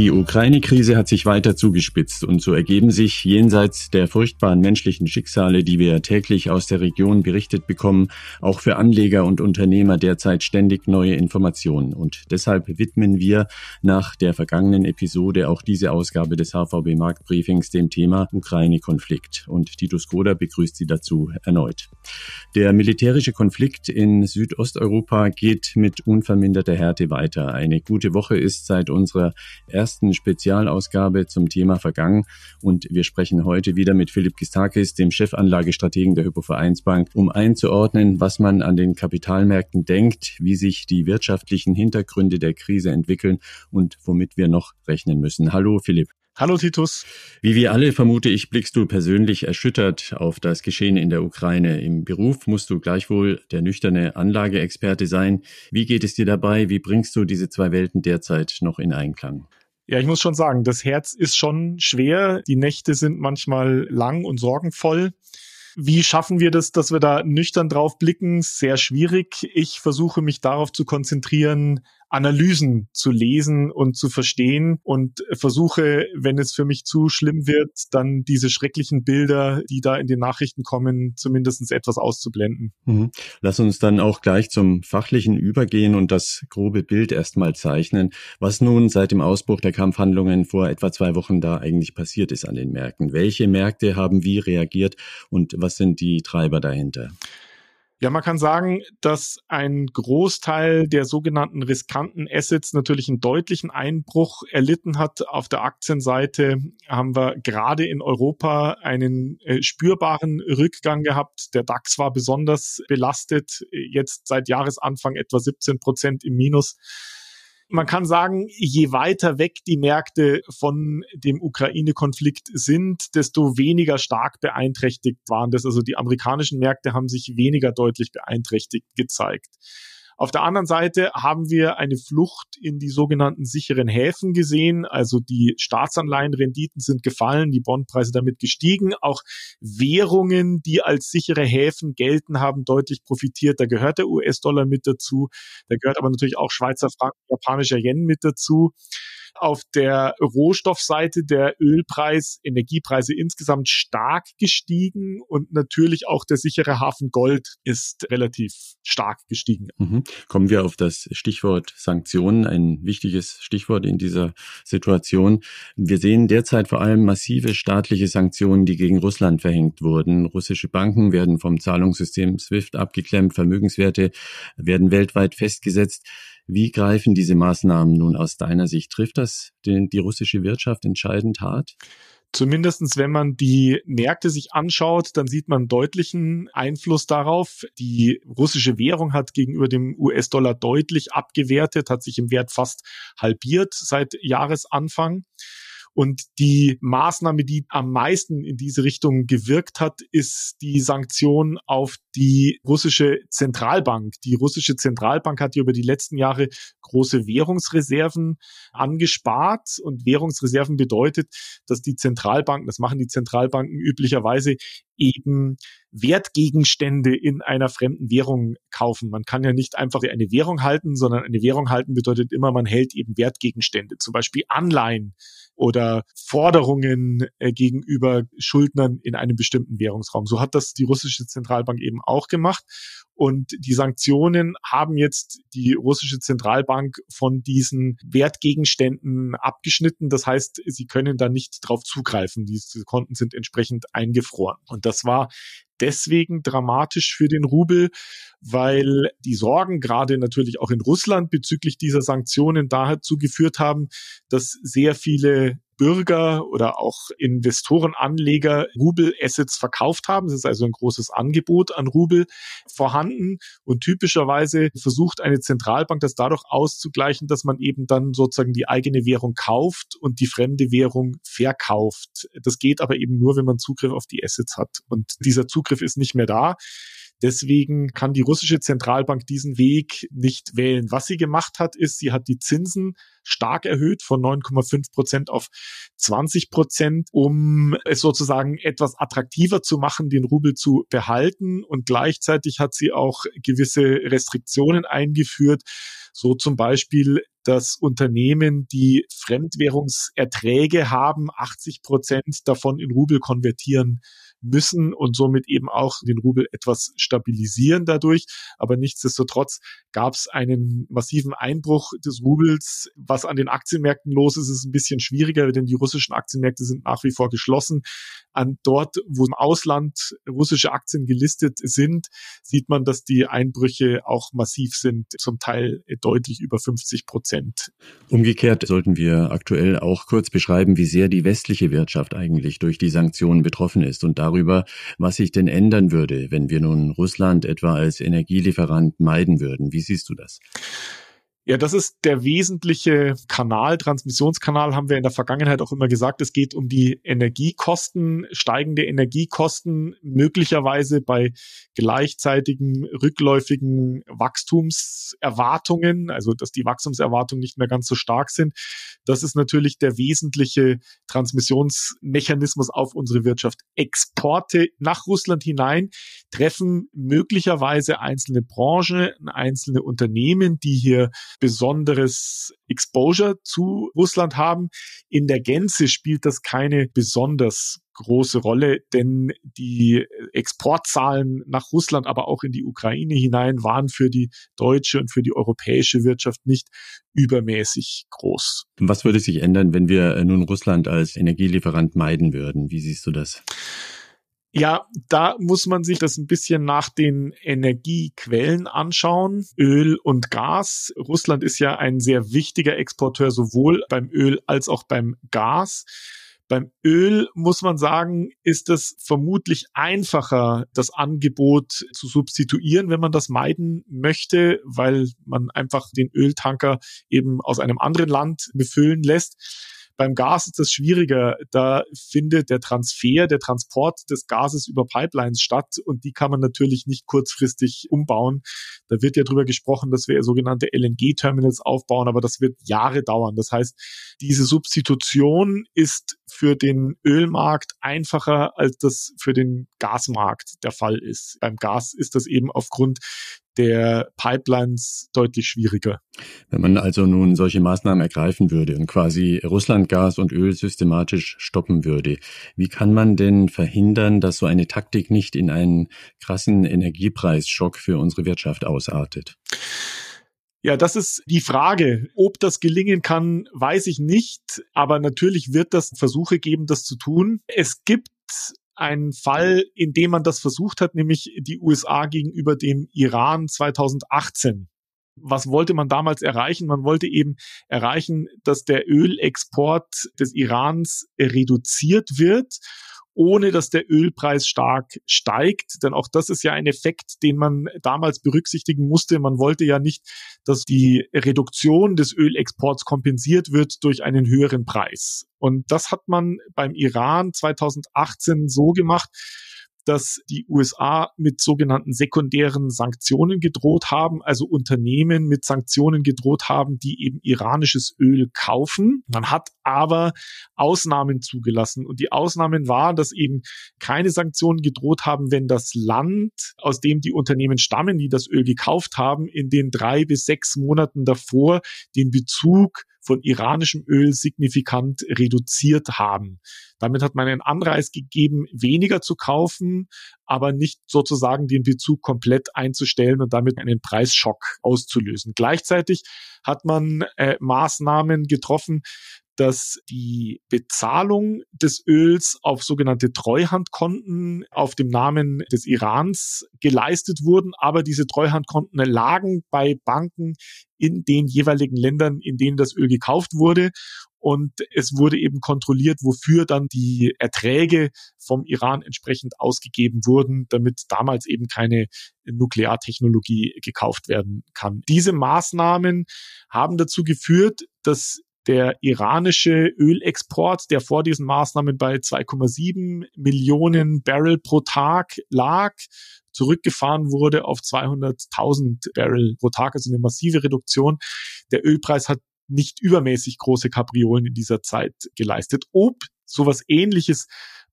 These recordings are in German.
Die Ukraine-Krise hat sich weiter zugespitzt und so ergeben sich jenseits der furchtbaren menschlichen Schicksale, die wir täglich aus der Region berichtet bekommen, auch für Anleger und Unternehmer derzeit ständig neue Informationen. Und deshalb widmen wir nach der vergangenen Episode auch diese Ausgabe des HVB Marktbriefings dem Thema Ukraine-Konflikt. Und Titus Groder begrüßt Sie dazu erneut. Der militärische Konflikt in Südosteuropa geht mit unverminderter Härte weiter. Eine gute Woche ist seit unserer ersten Spezialausgabe zum Thema vergangen und wir sprechen heute wieder mit Philipp Gistakis, dem Chefanlagestrategen der Hypovereinsbank, um einzuordnen, was man an den Kapitalmärkten denkt, wie sich die wirtschaftlichen Hintergründe der Krise entwickeln und womit wir noch rechnen müssen. Hallo Philipp. Hallo Titus. Wie wir alle vermute ich, blickst du persönlich erschüttert auf das Geschehen in der Ukraine. Im Beruf musst du gleichwohl der nüchterne Anlageexperte sein. Wie geht es dir dabei? Wie bringst du diese zwei Welten derzeit noch in Einklang? Ja, ich muss schon sagen, das Herz ist schon schwer. Die Nächte sind manchmal lang und sorgenvoll. Wie schaffen wir das, dass wir da nüchtern drauf blicken? Sehr schwierig. Ich versuche mich darauf zu konzentrieren, Analysen zu lesen und zu verstehen und versuche, wenn es für mich zu schlimm wird, dann diese schrecklichen Bilder, die da in den Nachrichten kommen, zumindest etwas auszublenden. Mhm. Lass uns dann auch gleich zum Fachlichen übergehen und das grobe Bild erstmal zeichnen, was nun seit dem Ausbruch der Kampfhandlungen vor etwa zwei Wochen da eigentlich passiert ist an den Märkten. Welche Märkte haben wie reagiert und was sind die Treiber dahinter? Ja, man kann sagen, dass ein Großteil der sogenannten riskanten Assets natürlich einen deutlichen Einbruch erlitten hat. Auf der Aktienseite haben wir gerade in Europa einen äh, spürbaren Rückgang gehabt. Der DAX war besonders belastet, jetzt seit Jahresanfang etwa 17 Prozent im Minus man kann sagen, je weiter weg die Märkte von dem Ukraine-Konflikt sind, desto weniger stark beeinträchtigt waren das. Also die amerikanischen Märkte haben sich weniger deutlich beeinträchtigt gezeigt. Auf der anderen Seite haben wir eine Flucht in die sogenannten sicheren Häfen gesehen. Also die Staatsanleihenrenditen sind gefallen, die Bondpreise damit gestiegen. Auch Währungen, die als sichere Häfen gelten, haben deutlich profitiert. Da gehört der US-Dollar mit dazu. Da gehört aber natürlich auch Schweizer Franken, japanischer Yen mit dazu auf der Rohstoffseite der Ölpreis, Energiepreise insgesamt stark gestiegen und natürlich auch der sichere Hafen Gold ist relativ stark gestiegen. Mhm. Kommen wir auf das Stichwort Sanktionen, ein wichtiges Stichwort in dieser Situation. Wir sehen derzeit vor allem massive staatliche Sanktionen, die gegen Russland verhängt wurden. Russische Banken werden vom Zahlungssystem SWIFT abgeklemmt, Vermögenswerte werden weltweit festgesetzt. Wie greifen diese Maßnahmen nun aus deiner Sicht? Trifft das den, die russische Wirtschaft entscheidend hart? Zumindestens, wenn man die Märkte sich anschaut, dann sieht man deutlichen Einfluss darauf. Die russische Währung hat gegenüber dem US-Dollar deutlich abgewertet, hat sich im Wert fast halbiert seit Jahresanfang. Und die Maßnahme, die am meisten in diese Richtung gewirkt hat, ist die Sanktion auf die russische Zentralbank. Die russische Zentralbank hat ja über die letzten Jahre große Währungsreserven angespart und Währungsreserven bedeutet, dass die Zentralbanken, das machen die Zentralbanken üblicherweise, eben Wertgegenstände in einer fremden Währung kaufen. Man kann ja nicht einfach eine Währung halten, sondern eine Währung halten bedeutet immer, man hält eben Wertgegenstände, zum Beispiel Anleihen oder Forderungen äh, gegenüber Schuldnern in einem bestimmten Währungsraum. So hat das die russische Zentralbank eben auch gemacht. Und die Sanktionen haben jetzt die russische Zentralbank von diesen Wertgegenständen abgeschnitten. Das heißt, sie können da nicht drauf zugreifen. Diese Konten sind entsprechend eingefroren. Und das war deswegen dramatisch für den Rubel, weil die Sorgen gerade natürlich auch in Russland bezüglich dieser Sanktionen dazu geführt haben, dass sehr viele Bürger oder auch Investoren, Rubel-Assets verkauft haben. Es ist also ein großes Angebot an Rubel vorhanden. Und typischerweise versucht eine Zentralbank das dadurch auszugleichen, dass man eben dann sozusagen die eigene Währung kauft und die fremde Währung verkauft. Das geht aber eben nur, wenn man Zugriff auf die Assets hat. Und dieser Zugriff ist nicht mehr da. Deswegen kann die russische Zentralbank diesen Weg nicht wählen. Was sie gemacht hat, ist, sie hat die Zinsen stark erhöht von 9,5 Prozent auf 20 Prozent, um es sozusagen etwas attraktiver zu machen, den Rubel zu behalten. Und gleichzeitig hat sie auch gewisse Restriktionen eingeführt, So zum Beispiel, dass Unternehmen, die Fremdwährungserträge haben, 80 Prozent davon in Rubel konvertieren müssen und somit eben auch den Rubel etwas stabilisieren dadurch. Aber nichtsdestotrotz gab es einen massiven Einbruch des Rubels. Was an den Aktienmärkten los ist, ist ein bisschen schwieriger, denn die russischen Aktienmärkte sind nach wie vor geschlossen. An dort, wo im Ausland russische Aktien gelistet sind, sieht man, dass die Einbrüche auch massiv sind, zum Teil deutlich über 50 Prozent. Umgekehrt sollten wir aktuell auch kurz beschreiben, wie sehr die westliche Wirtschaft eigentlich durch die Sanktionen betroffen ist und darüber, was sich denn ändern würde, wenn wir nun Russland etwa als Energielieferant meiden würden. Wie siehst du das? Ja, das ist der wesentliche Kanal, Transmissionskanal, haben wir in der Vergangenheit auch immer gesagt. Es geht um die Energiekosten, steigende Energiekosten, möglicherweise bei gleichzeitigen rückläufigen Wachstumserwartungen, also dass die Wachstumserwartungen nicht mehr ganz so stark sind. Das ist natürlich der wesentliche Transmissionsmechanismus auf unsere Wirtschaft. Exporte nach Russland hinein treffen möglicherweise einzelne Branchen, einzelne Unternehmen, die hier besonderes Exposure zu Russland haben. In der Gänze spielt das keine besonders große Rolle, denn die Exportzahlen nach Russland, aber auch in die Ukraine hinein waren für die deutsche und für die europäische Wirtschaft nicht übermäßig groß. Was würde sich ändern, wenn wir nun Russland als Energielieferant meiden würden? Wie siehst du das? Ja, da muss man sich das ein bisschen nach den Energiequellen anschauen. Öl und Gas. Russland ist ja ein sehr wichtiger Exporteur sowohl beim Öl als auch beim Gas. Beim Öl muss man sagen, ist es vermutlich einfacher, das Angebot zu substituieren, wenn man das meiden möchte, weil man einfach den Öltanker eben aus einem anderen Land befüllen lässt. Beim Gas ist das schwieriger. Da findet der Transfer, der Transport des Gases über Pipelines statt und die kann man natürlich nicht kurzfristig umbauen. Da wird ja drüber gesprochen, dass wir sogenannte LNG-Terminals aufbauen, aber das wird Jahre dauern. Das heißt, diese Substitution ist für den Ölmarkt einfacher, als das für den Gasmarkt der Fall ist. Beim Gas ist das eben aufgrund der Pipelines deutlich schwieriger. Wenn man also nun solche Maßnahmen ergreifen würde und quasi Russland Gas und Öl systematisch stoppen würde, wie kann man denn verhindern, dass so eine Taktik nicht in einen krassen Energiepreisschock für unsere Wirtschaft ausartet? Ja, das ist die Frage. Ob das gelingen kann, weiß ich nicht. Aber natürlich wird das Versuche geben, das zu tun. Es gibt einen Fall, in dem man das versucht hat, nämlich die USA gegenüber dem Iran 2018. Was wollte man damals erreichen? Man wollte eben erreichen, dass der Ölexport des Irans reduziert wird ohne dass der Ölpreis stark steigt. Denn auch das ist ja ein Effekt, den man damals berücksichtigen musste. Man wollte ja nicht, dass die Reduktion des Ölexports kompensiert wird durch einen höheren Preis. Und das hat man beim Iran 2018 so gemacht, dass die USA mit sogenannten sekundären Sanktionen gedroht haben, also Unternehmen mit Sanktionen gedroht haben, die eben iranisches Öl kaufen. Man hat aber Ausnahmen zugelassen und die Ausnahmen waren, dass eben keine Sanktionen gedroht haben, wenn das Land, aus dem die Unternehmen stammen, die das Öl gekauft haben, in den drei bis sechs Monaten davor den Bezug von iranischem Öl signifikant reduziert haben. Damit hat man einen Anreiz gegeben, weniger zu kaufen, aber nicht sozusagen den Bezug komplett einzustellen und damit einen Preisschock auszulösen. Gleichzeitig hat man äh, Maßnahmen getroffen, dass die Bezahlung des Öls auf sogenannte Treuhandkonten auf dem Namen des Irans geleistet wurden, aber diese Treuhandkonten lagen bei Banken in den jeweiligen Ländern, in denen das Öl gekauft wurde. Und es wurde eben kontrolliert, wofür dann die Erträge vom Iran entsprechend ausgegeben wurden, damit damals eben keine Nukleartechnologie gekauft werden kann. Diese Maßnahmen haben dazu geführt, dass der iranische Ölexport, der vor diesen Maßnahmen bei 2,7 Millionen Barrel pro Tag lag, zurückgefahren wurde auf 200.000 Barrel pro Tag, also eine massive Reduktion. Der Ölpreis hat nicht übermäßig große Kapriolen in dieser Zeit geleistet. Ob sowas ähnliches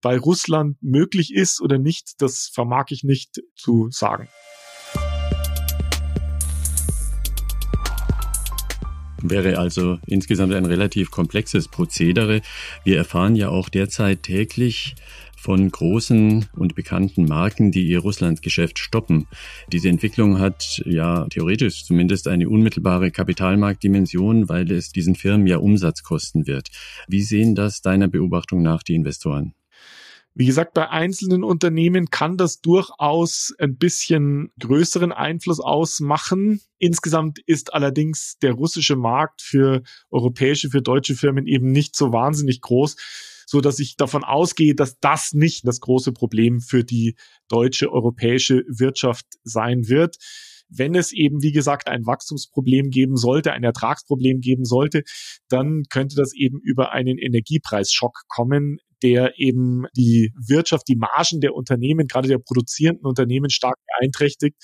bei Russland möglich ist oder nicht, das vermag ich nicht zu sagen. Wäre also insgesamt ein relativ komplexes Prozedere. Wir erfahren ja auch derzeit täglich von großen und bekannten Marken, die ihr Russlandgeschäft stoppen. Diese Entwicklung hat ja theoretisch zumindest eine unmittelbare Kapitalmarktdimension, weil es diesen Firmen ja Umsatz kosten wird. Wie sehen das deiner Beobachtung nach die Investoren? Wie gesagt, bei einzelnen Unternehmen kann das durchaus ein bisschen größeren Einfluss ausmachen. Insgesamt ist allerdings der russische Markt für europäische, für deutsche Firmen eben nicht so wahnsinnig groß, so dass ich davon ausgehe, dass das nicht das große Problem für die deutsche, europäische Wirtschaft sein wird wenn es eben, wie gesagt, ein Wachstumsproblem geben sollte, ein Ertragsproblem geben sollte, dann könnte das eben über einen Energiepreisschock kommen, der eben die Wirtschaft, die Margen der Unternehmen, gerade der produzierenden Unternehmen stark beeinträchtigt.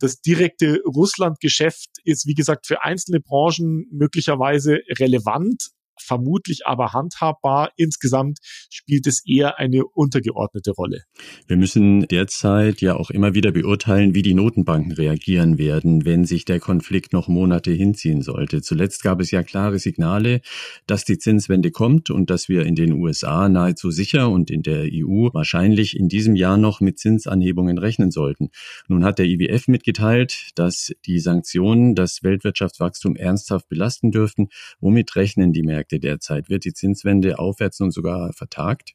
Das direkte Russland-Geschäft ist, wie gesagt, für einzelne Branchen möglicherweise relevant, vermutlich aber handhabbar. Insgesamt spielt es eher eine untergeordnete Rolle. Wir müssen derzeit ja auch immer wieder beurteilen, wie die Notenbanken reagieren werden, wenn sich der Konflikt noch Monate hinziehen sollte. Zuletzt gab es ja klare Signale, dass die Zinswende kommt und dass wir in den USA nahezu sicher und in der EU wahrscheinlich in diesem Jahr noch mit Zinsanhebungen rechnen sollten. Nun hat der IWF mitgeteilt, dass die Sanktionen das Weltwirtschaftswachstum ernsthaft belasten dürften. Womit rechnen die Märkte? Märkte derzeit? Wird die Zinswende aufwärts und sogar vertagt?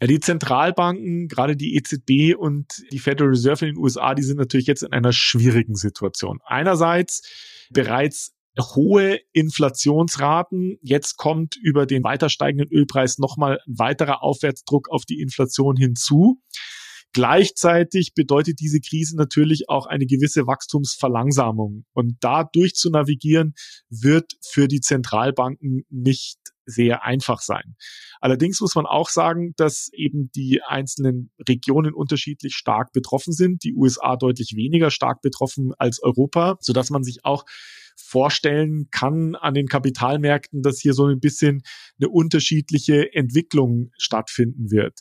Ja, die Zentralbanken, gerade die EZB und die Federal Reserve in den USA, die sind natürlich jetzt in einer schwierigen Situation. Einerseits bereits hohe Inflationsraten. Jetzt kommt über den weiter steigenden Ölpreis nochmal ein weiterer Aufwärtsdruck auf die Inflation hinzu. Gleichzeitig bedeutet diese Krise natürlich auch eine gewisse Wachstumsverlangsamung. Und da durchzunavigieren wird für die Zentralbanken nicht sehr einfach sein. Allerdings muss man auch sagen, dass eben die einzelnen Regionen unterschiedlich stark betroffen sind. Die USA deutlich weniger stark betroffen als Europa, so dass man sich auch vorstellen kann an den Kapitalmärkten, dass hier so ein bisschen eine unterschiedliche Entwicklung stattfinden wird.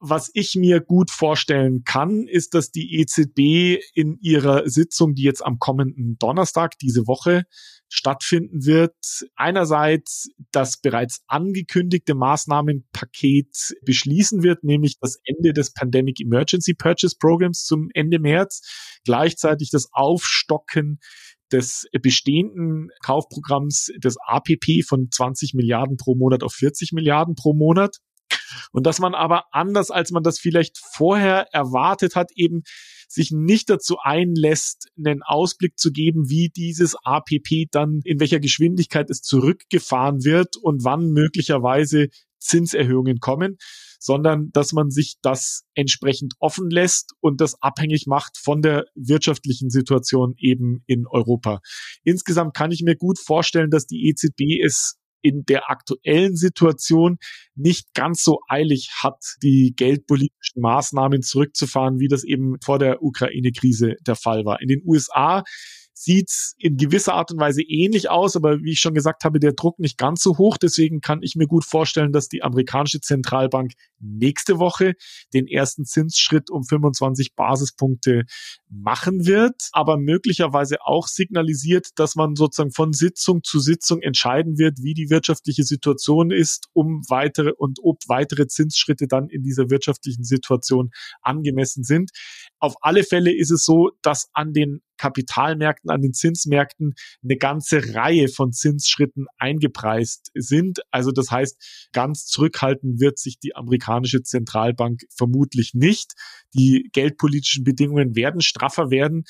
Was ich mir gut vorstellen kann, ist, dass die EZB in ihrer Sitzung, die jetzt am kommenden Donnerstag diese Woche stattfinden wird, einerseits das bereits angekündigte Maßnahmenpaket beschließen wird, nämlich das Ende des Pandemic Emergency Purchase Programs zum Ende März, gleichzeitig das Aufstocken des bestehenden Kaufprogramms des APP von 20 Milliarden pro Monat auf 40 Milliarden pro Monat und dass man aber anders, als man das vielleicht vorher erwartet hat, eben sich nicht dazu einlässt, einen Ausblick zu geben, wie dieses APP dann, in welcher Geschwindigkeit es zurückgefahren wird und wann möglicherweise Zinserhöhungen kommen, sondern dass man sich das entsprechend offen lässt und das abhängig macht von der wirtschaftlichen Situation eben in Europa. Insgesamt kann ich mir gut vorstellen, dass die EZB es in der aktuellen Situation nicht ganz so eilig hat, die geldpolitischen Maßnahmen zurückzufahren, wie das eben vor der Ukraine-Krise der Fall war. In den USA sieht's in gewisser Art und Weise ähnlich aus, aber wie ich schon gesagt habe, der Druck nicht ganz so hoch. Deswegen kann ich mir gut vorstellen, dass die amerikanische Zentralbank nächste Woche den ersten Zinsschritt um 25 Basispunkte machen wird, aber möglicherweise auch signalisiert, dass man sozusagen von Sitzung zu Sitzung entscheiden wird, wie die wirtschaftliche Situation ist, um weitere und ob weitere Zinsschritte dann in dieser wirtschaftlichen Situation angemessen sind. Auf alle Fälle ist es so, dass an den Kapitalmärkten, an den Zinsmärkten eine ganze Reihe von Zinsschritten eingepreist sind. Also das heißt, ganz zurückhalten wird sich die amerikanische Zentralbank vermutlich nicht. Die geldpolitischen Bedingungen werden straffer werden.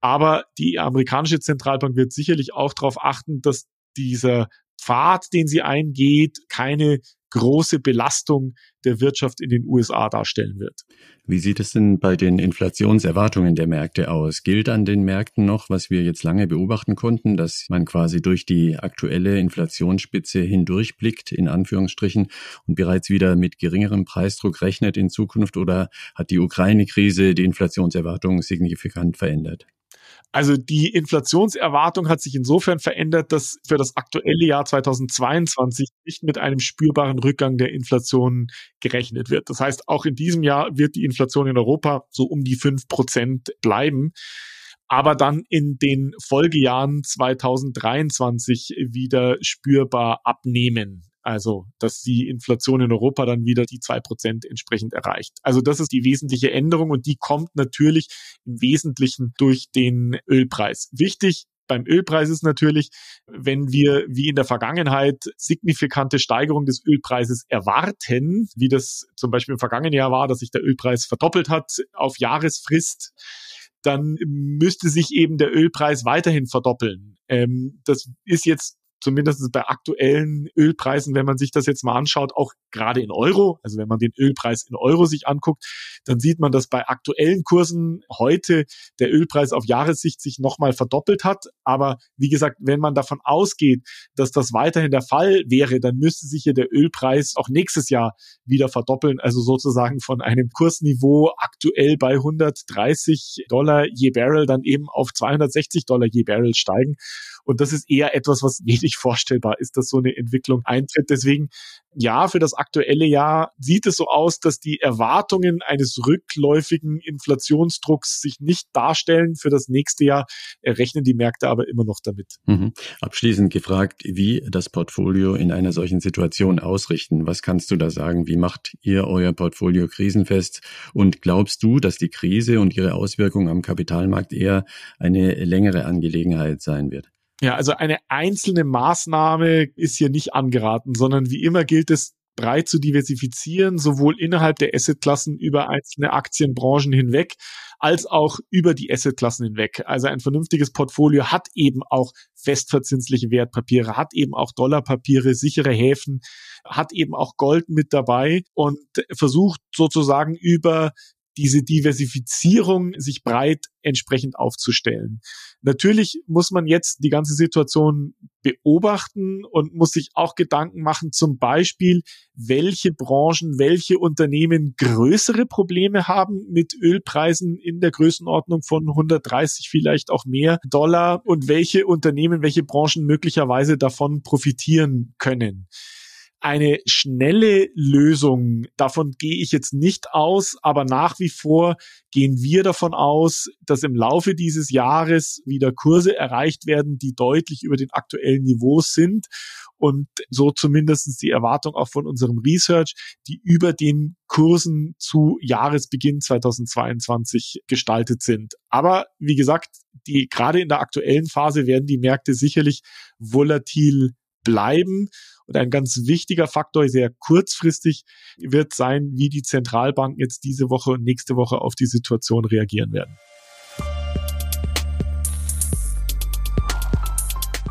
Aber die amerikanische Zentralbank wird sicherlich auch darauf achten, dass dieser Pfad, den sie eingeht, keine große Belastung der Wirtschaft in den USA darstellen wird. Wie sieht es denn bei den Inflationserwartungen der Märkte aus? Gilt an den Märkten noch, was wir jetzt lange beobachten konnten, dass man quasi durch die aktuelle Inflationsspitze hindurchblickt, in Anführungsstrichen, und bereits wieder mit geringerem Preisdruck rechnet in Zukunft? Oder hat die Ukraine-Krise die Inflationserwartungen signifikant verändert? Also die Inflationserwartung hat sich insofern verändert, dass für das aktuelle Jahr 2022 nicht mit einem spürbaren Rückgang der Inflation gerechnet wird. Das heißt, auch in diesem Jahr wird die Inflation in Europa so um die fünf Prozent bleiben. aber dann in den Folgejahren 2023 wieder spürbar abnehmen. Also, dass die Inflation in Europa dann wieder die zwei Prozent entsprechend erreicht. Also, das ist die wesentliche Änderung und die kommt natürlich im Wesentlichen durch den Ölpreis. Wichtig, beim Ölpreis ist natürlich, wenn wir wie in der Vergangenheit signifikante Steigerung des Ölpreises erwarten, wie das zum Beispiel im vergangenen Jahr war, dass sich der Ölpreis verdoppelt hat auf Jahresfrist, dann müsste sich eben der Ölpreis weiterhin verdoppeln. Ähm, das ist jetzt zumindest bei aktuellen Ölpreisen, wenn man sich das jetzt mal anschaut, auch gerade in Euro, also wenn man den Ölpreis in Euro sich anguckt, dann sieht man, dass bei aktuellen Kursen heute der Ölpreis auf Jahressicht sich nochmal verdoppelt hat. Aber wie gesagt, wenn man davon ausgeht, dass das weiterhin der Fall wäre, dann müsste sich ja der Ölpreis auch nächstes Jahr wieder verdoppeln, also sozusagen von einem Kursniveau aktuell bei 130 Dollar je Barrel dann eben auf 260 Dollar je Barrel steigen. Und das ist eher etwas, was wenig vorstellbar ist, dass so eine Entwicklung eintritt. Deswegen, ja, für das aktuelle Jahr sieht es so aus, dass die Erwartungen eines rückläufigen Inflationsdrucks sich nicht darstellen. Für das nächste Jahr rechnen die Märkte aber immer noch damit. Mhm. Abschließend gefragt, wie das Portfolio in einer solchen Situation ausrichten. Was kannst du da sagen? Wie macht ihr euer Portfolio krisenfest? Und glaubst du, dass die Krise und ihre Auswirkungen am Kapitalmarkt eher eine längere Angelegenheit sein wird? Ja, also eine einzelne Maßnahme ist hier nicht angeraten, sondern wie immer gilt es, breit zu diversifizieren, sowohl innerhalb der Assetklassen über einzelne Aktienbranchen hinweg, als auch über die Assetklassen hinweg. Also ein vernünftiges Portfolio hat eben auch festverzinsliche Wertpapiere, hat eben auch Dollarpapiere, sichere Häfen, hat eben auch Gold mit dabei und versucht sozusagen über diese Diversifizierung sich breit entsprechend aufzustellen. Natürlich muss man jetzt die ganze Situation beobachten und muss sich auch Gedanken machen, zum Beispiel, welche Branchen, welche Unternehmen größere Probleme haben mit Ölpreisen in der Größenordnung von 130 vielleicht auch mehr Dollar und welche Unternehmen, welche Branchen möglicherweise davon profitieren können eine schnelle Lösung, davon gehe ich jetzt nicht aus, aber nach wie vor gehen wir davon aus, dass im Laufe dieses Jahres wieder Kurse erreicht werden, die deutlich über den aktuellen Niveaus sind und so zumindestens die Erwartung auch von unserem Research, die über den Kursen zu Jahresbeginn 2022 gestaltet sind. Aber wie gesagt, die gerade in der aktuellen Phase werden die Märkte sicherlich volatil bleiben. Und ein ganz wichtiger Faktor, sehr kurzfristig, wird sein, wie die Zentralbanken jetzt diese Woche und nächste Woche auf die Situation reagieren werden.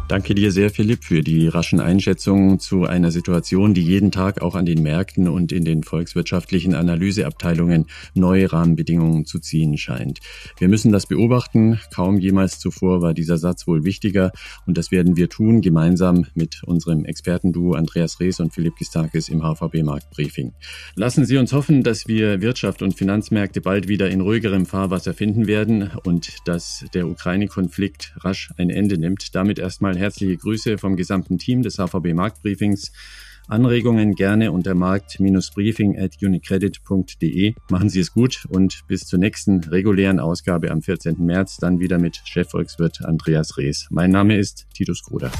Danke dir sehr, Philipp, für die raschen Einschätzungen zu einer Situation, die jeden Tag auch an den Märkten und in den volkswirtschaftlichen Analyseabteilungen neue Rahmenbedingungen zu ziehen scheint. Wir müssen das beobachten. Kaum jemals zuvor war dieser Satz wohl wichtiger und das werden wir tun, gemeinsam mit unserem Expertenduo Andreas Rees und Philipp Gistakis im HVB Marktbriefing. Lassen Sie uns hoffen, dass wir Wirtschaft und Finanzmärkte bald wieder in ruhigerem Fahrwasser finden werden und dass der Ukraine-Konflikt rasch ein Ende nimmt. Damit erstmal nochmal herzliche Grüße vom gesamten Team des HVB Marktbriefings. Anregungen gerne unter markt-briefing at unicredit.de. Machen Sie es gut und bis zur nächsten regulären Ausgabe am 14. März dann wieder mit Chefvolkswirt Andreas Rees. Mein Name ist Titus Gruder.